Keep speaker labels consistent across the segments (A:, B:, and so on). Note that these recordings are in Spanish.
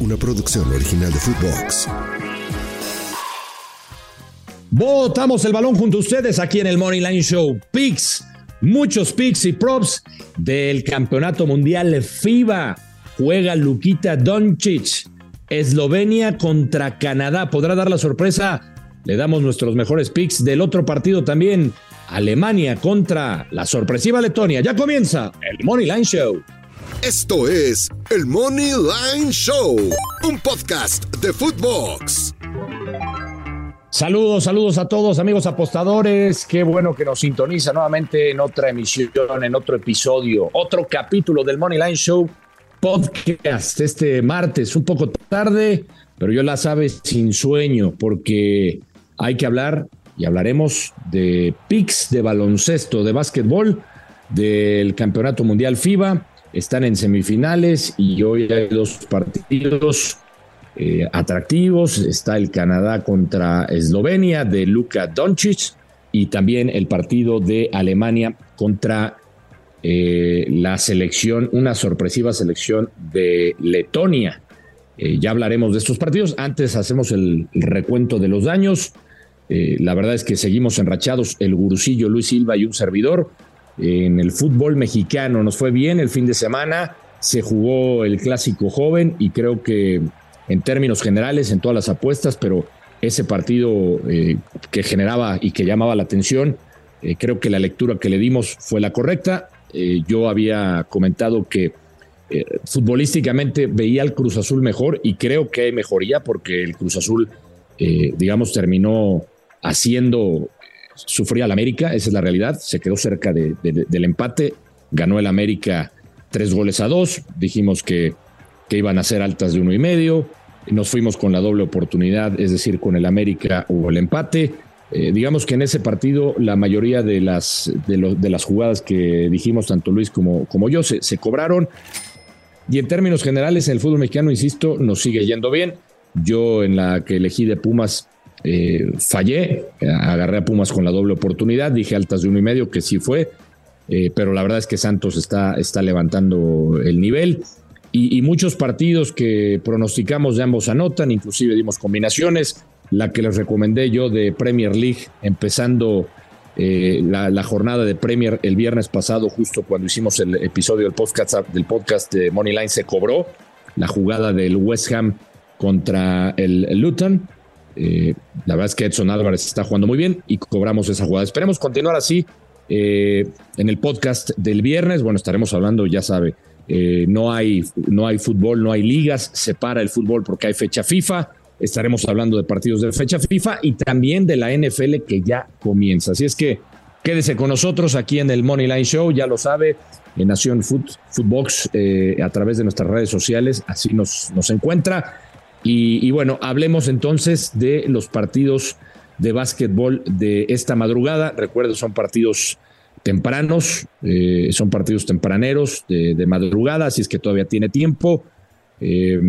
A: Una producción original de Footbox.
B: Botamos el balón junto a ustedes aquí en el Money Line Show. Picks, muchos picks y props del Campeonato Mundial FIBA. Juega Luquita Doncic. Eslovenia contra Canadá. ¿Podrá dar la sorpresa? Le damos nuestros mejores picks del otro partido también. Alemania contra la sorpresiva Letonia. Ya comienza el Money Line Show.
A: Esto es el Money Line Show, un podcast de Footbox.
B: Saludos, saludos a todos, amigos apostadores. Qué bueno que nos sintoniza nuevamente en otra emisión, en otro episodio, otro capítulo del Money Line Show podcast este martes, un poco tarde, pero yo la sabe sin sueño, porque hay que hablar y hablaremos de picks de baloncesto, de básquetbol, del Campeonato Mundial FIBA. Están en semifinales y hoy hay dos partidos eh, atractivos. Está el Canadá contra Eslovenia de Luka Doncic y también el partido de Alemania contra eh, la selección, una sorpresiva selección de Letonia. Eh, ya hablaremos de estos partidos. Antes hacemos el, recuento de los daños. La verdad es que seguimos enrachados, el gurusillo Luis Silva y un servidor. En el fútbol mexicano nos fue bien el fin de semana, se jugó el clásico joven y creo que en términos generales, en todas las apuestas, pero ese partido eh, que generaba y que llamaba la atención, eh, creo que la lectura que le dimos fue la correcta. Eh, yo había comentado que futbolísticamente veía al Cruz Azul mejor y creo que hay mejoría porque el Cruz Azul, digamos, terminó haciendo sufrir al América, esa es la realidad, se quedó cerca de- de- del empate, ganó el América tres goles a dos, dijimos que, que iban a ser altas de uno y medio, nos fuimos con la doble oportunidad, es decir, con el América o el empate. Eh, digamos que en ese partido la mayoría de las, de, de las jugadas que dijimos, tanto Luis como, como yo, se, se cobraron. Y en términos generales, en el fútbol mexicano, insisto, nos sigue yendo bien. Yo en la que elegí de Pumas eh, fallé, agarré a Pumas con la doble oportunidad, dije altas de uno y medio, que sí fue, eh, pero la verdad es que Santos está, está levantando el nivel. Y, muchos partidos que pronosticamos de ambos anotan, inclusive dimos combinaciones. La que les recomendé yo de Premier League, empezando eh, la, la jornada de Premier el viernes pasado, justo cuando hicimos el episodio del podcast, del podcast de Moneyline, se cobró la jugada del West Ham contra el Luton. Eh, la verdad es que Edson Álvarez está jugando muy bien y cobramos esa jugada. Esperemos continuar así eh, en el podcast del viernes. Bueno, estaremos hablando, ya sabe, eh, no, hay, no hay fútbol, no hay ligas, se para el fútbol porque hay fecha FIFA. Estaremos hablando de partidos de fecha FIFA y también de la NFL que ya comienza. Así es que quédese con nosotros aquí en el Money Line Show, ya lo sabe, en Nación Foot, Footbox a través de nuestras redes sociales, así nos, nos encuentra. Y, y bueno, hablemos entonces de los partidos de básquetbol de esta madrugada. Recuerdo, son partidos tempranos, eh, son partidos tempraneros de, madrugada, así es que todavía tiene tiempo. Eh,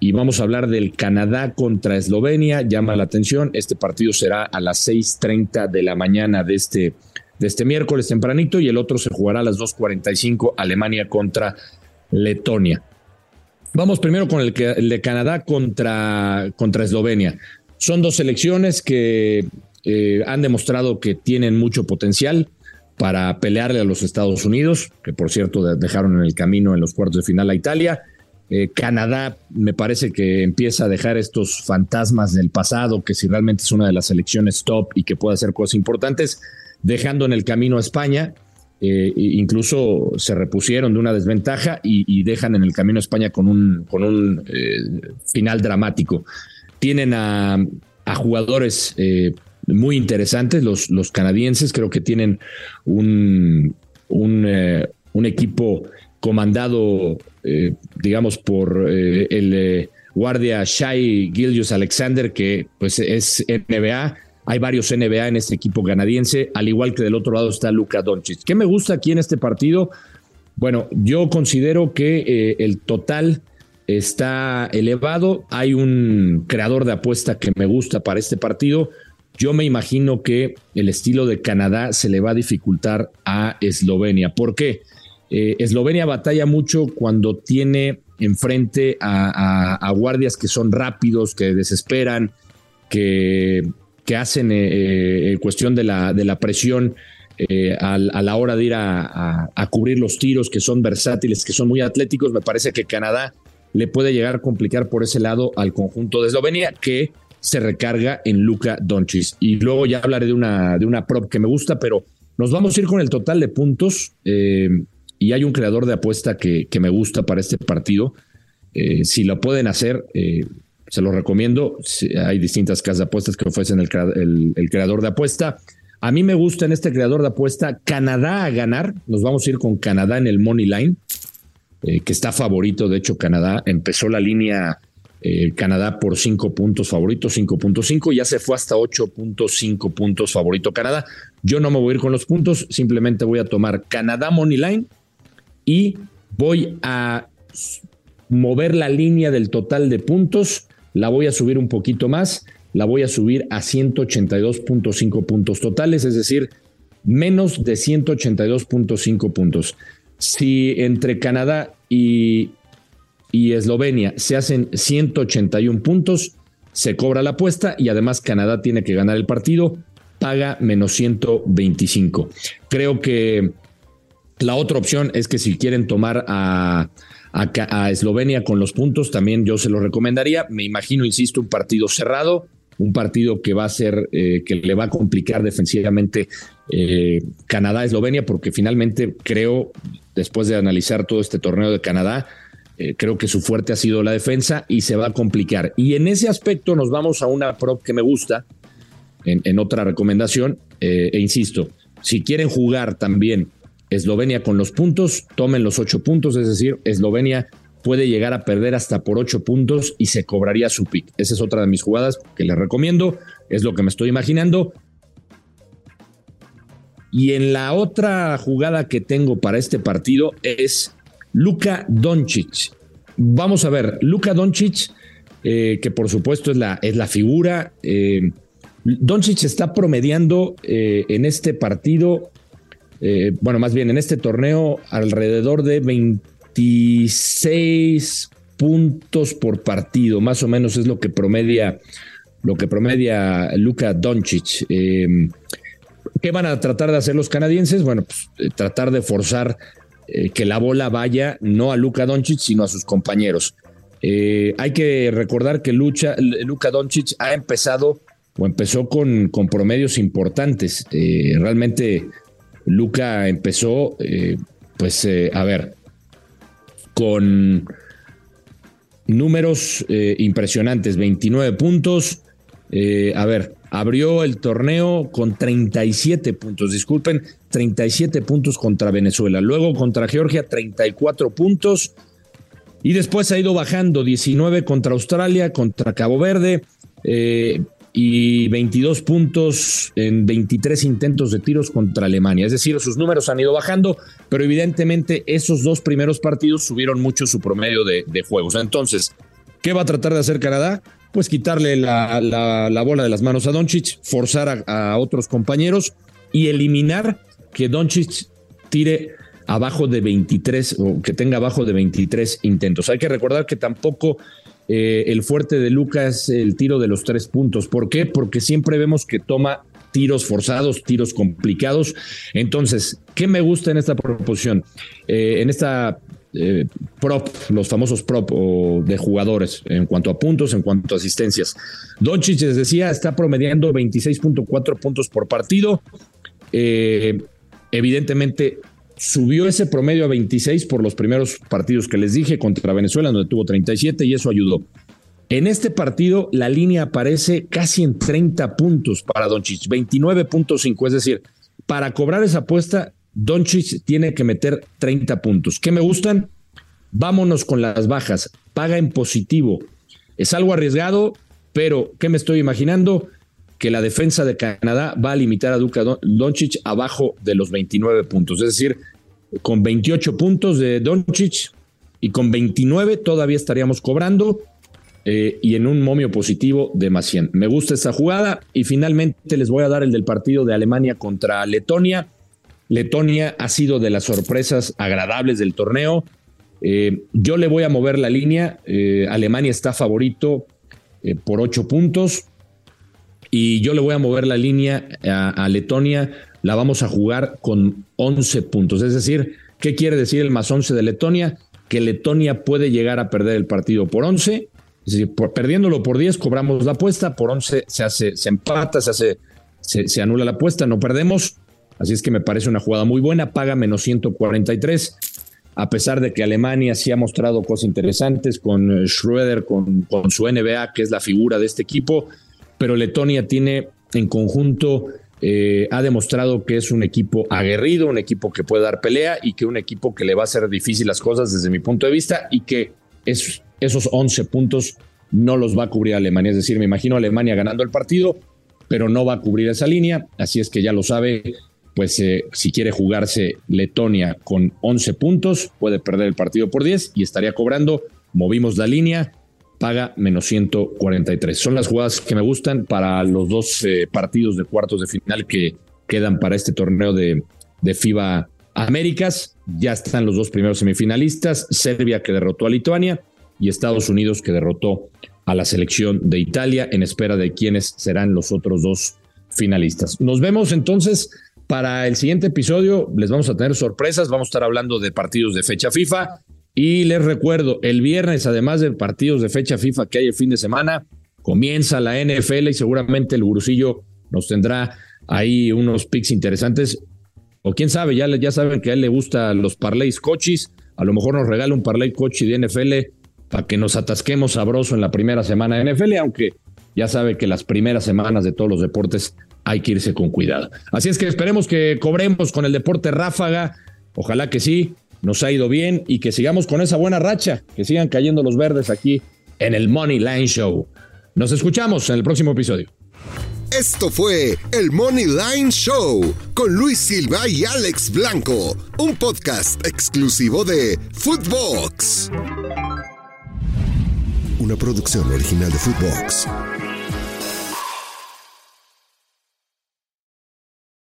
B: y vamos a hablar del Canadá contra Eslovenia. Llama la atención. Este partido será a las 6:30 de la mañana de este, de este miércoles tempranito y el otro se jugará a las 2:45 Alemania contra Letonia. Vamos primero con el, el de Canadá contra, contra Eslovenia. Son dos selecciones que eh, han demostrado que tienen mucho potencial para pelearle a los Estados Unidos, que por cierto de- dejaron en el camino en los cuartos de final a Italia. Eh, Canadá me parece que empieza a dejar estos fantasmas del pasado, que si realmente es una de las selecciones top y que puede hacer cosas importantes, dejando en el camino a España. Eh, incluso se repusieron de una desventaja y, dejan en el camino a España con un, con un eh, final dramático. Tienen a, jugadores muy interesantes, los, canadienses, creo que tienen un, un, equipo comandado, eh, digamos, por eh, el eh, guardia Shai Gillius Alexander, que pues es NBA. Hay varios NBA en este equipo canadiense, al igual que del otro lado está Luka Doncic. ¿Qué me gusta aquí en este partido? Bueno, yo considero que el total está elevado. Hay un creador de apuesta que me gusta para este partido. Yo me imagino que el estilo de Canadá se le va a dificultar a Eslovenia. ¿Por qué? Eh, Eslovenia batalla mucho cuando tiene enfrente a, guardias que son rápidos, que desesperan, que, que hacen eh, eh, cuestión de la, de la presión a, la hora de ir a, cubrir los tiros, que son versátiles, que son muy atléticos. Me parece que Canadá le puede llegar a complicar por ese lado al conjunto de Eslovenia, que se recarga en Luka Doncic. Y luego ya hablaré de una, de una prop que me gusta, pero nos vamos a ir con el total de puntos y hay un creador de apuesta que, me gusta para este partido. Eh, si lo pueden hacer, eh, se lo recomiendo. Hay distintas casas de apuestas que ofrecen el, creador de apuesta. A mí me gusta en este creador de apuesta Canadá a ganar. Nos vamos a ir con Canadá en el Money Line, eh, que está favorito. De hecho, Canadá empezó la línea Canadá por 5 puntos favorito, 5.5, ya se fue hasta 8.5 puntos favorito Canadá. Yo no me voy a ir con los puntos, simplemente voy a tomar Canadá Money Line y voy a mover la línea del total de puntos, la voy a subir un poquito más, la voy a subir a 182.5 puntos totales, es decir, menos de 182.5 puntos. Si entre Canadá y, y Eslovenia se hacen 181 puntos, se cobra la apuesta y además Canadá tiene que ganar el partido, paga menos 125. Creo que la otra opción es que si quieren tomar a, a, Eslovenia con los puntos, también yo se lo recomendaría. Me imagino, insisto, un partido cerrado, un partido que va a ser, eh, que le va a complicar defensivamente eh, Canadá-Eslovenia, porque finalmente creo, después de analizar todo este torneo de Canadá, eh, creo que su fuerte ha sido la defensa y se va a complicar. Y en ese aspecto nos vamos a una prop que me gusta, en, en otra recomendación, e insisto, si quieren jugar también Eslovenia con los puntos, tomen los ocho puntos, es decir, Eslovenia puede llegar a perder hasta por ocho puntos y se cobraría su pick. Esa es otra de mis jugadas que les recomiendo, es lo que me estoy imaginando. Y en la otra jugada que tengo para este partido es Luka Doncic. Vamos a ver, Luka Doncic, eh, que por supuesto es la, es la figura. Eh, Doncic está promediando eh, en este partido eh, bueno, más bien en este torneo, alrededor de 26 puntos por partido, más o menos es lo que promedia, lo que promedia Luka Doncic. Eh, ¿Qué van a tratar de hacer los canadienses? Bueno, pues eh, tratar de forzar que la bola vaya no a Luka Doncic, sino a sus compañeros. hay que recordar que Lucha, Luka Doncic ha empezado o empezó con, con promedios importantes. realmente Luca empezó, eh, pues, eh, a ver, con números eh, impresionantes, 29 puntos. a ver, abrió el torneo con 37 puntos, disculpen, 37 puntos contra Venezuela. Luego contra Georgia, 34 puntos. Y después ha ido bajando 19 contra Australia, contra Cabo Verde, y 22 puntos en 23 intentos de tiros contra Alemania. Es decir, sus números han ido bajando, pero evidentemente esos dos primeros partidos subieron mucho su promedio de, juegos. Entonces, ¿qué va a tratar de hacer Canadá? Pues quitarle la, bola de las manos a Doncic, forzar a, otros compañeros y eliminar que Doncic tire abajo de 23 o que tenga abajo de 23 intentos. Hay que recordar que tampoco eh, el fuerte de Lucas es el tiro de los tres puntos. ¿Por qué? Porque siempre vemos que toma tiros forzados, tiros complicados. Entonces, ¿qué me gusta en esta proposición? Eh, en esta eh, prop, los famosos prop de jugadores en cuanto a puntos, en cuanto a asistencias. Doncic, les decía, está promediando 26.4 puntos por partido. Evidentemente subió ese promedio a 26 por los primeros partidos que les dije contra Venezuela, donde tuvo 37 y eso ayudó. En este partido la línea aparece casi en 30 puntos para Doncic, 29.5, es decir, para cobrar esa apuesta Doncic tiene que meter 30 puntos. ¿Qué me gustan? Vámonos con las bajas. Paga en positivo. Es algo arriesgado, pero ¿qué me estoy imaginando? Que la defensa de Canadá va a limitar a Duka Doncic abajo de los 29 puntos. Es decir, con 28 puntos de Doncic y con 29 todavía estaríamos cobrando. Eh, y en un momio positivo de más 100. Me gusta esa jugada y finalmente les voy a dar el del partido de Alemania contra Letonia. Letonia ha sido de las sorpresas agradables del torneo. Eh, yo le voy a mover la línea. Eh, Alemania está favorito por ocho puntos. Y yo le voy a mover la línea a, Letonia. La vamos a jugar con 11 puntos. Es decir, ¿qué quiere decir el más 11 de Letonia? Que Letonia puede llegar a perder el partido por 11. Es decir, perdiéndolo por 10 cobramos la apuesta, por 11 se hace, se empata, se hace, se anula la apuesta, no perdemos. Así es que me parece una jugada muy buena, paga menos 143, a pesar de que Alemania sí ha mostrado cosas interesantes con eh, Schroeder, con, con su NBA, que es la figura de este equipo, pero Letonia tiene en conjunto, eh, ha demostrado que es un equipo aguerrido, un equipo que puede dar pelea y que un equipo que le va a hacer difícil las cosas desde mi punto de vista y que es, esos 11 puntos no los va a cubrir Alemania. Es decir, me imagino a Alemania ganando el partido, pero no va a cubrir esa línea. Así es que ya lo sabe, pues eh, si quiere jugarse Letonia con 11 puntos, puede perder el partido por 10 y estaría cobrando, movimos la línea, paga menos 143. Son las jugadas que me gustan para los dos eh, partidos de cuartos de final que quedan para este torneo de, de FIBA Américas. Ya están los dos primeros semifinalistas, Serbia que derrotó a Lituania y Estados Unidos que derrotó a la selección de Italia en espera de quiénes serán los otros dos finalistas. Nos vemos entonces para el siguiente episodio les vamos a tener sorpresas, vamos a estar hablando de partidos de fecha FIFA y les recuerdo, el viernes además de partidos de fecha FIFA que hay el fin de semana, comienza la NFL y seguramente el gurusillo nos tendrá ahí unos picks interesantes o quién sabe, ya, ya saben que a él le gustan los parlays cochis, a lo mejor nos regala un parlay cochi de NFL para que nos atasquemos sabroso en la primera semana de NFL, aunque ya sabe que las primeras semanas de todos los deportes hay que irse con cuidado. Así es que esperemos que cobremos con el deporte ráfaga. Ojalá que sí, nos ha ido bien y que sigamos con esa buena racha, que sigan cayendo los verdes aquí en el Money Line Show. Nos escuchamos en el próximo episodio.
A: Esto fue el Money Line Show con Luis Silva y Alex Blanco, un podcast exclusivo de Footbox. Una producción original de Footbox.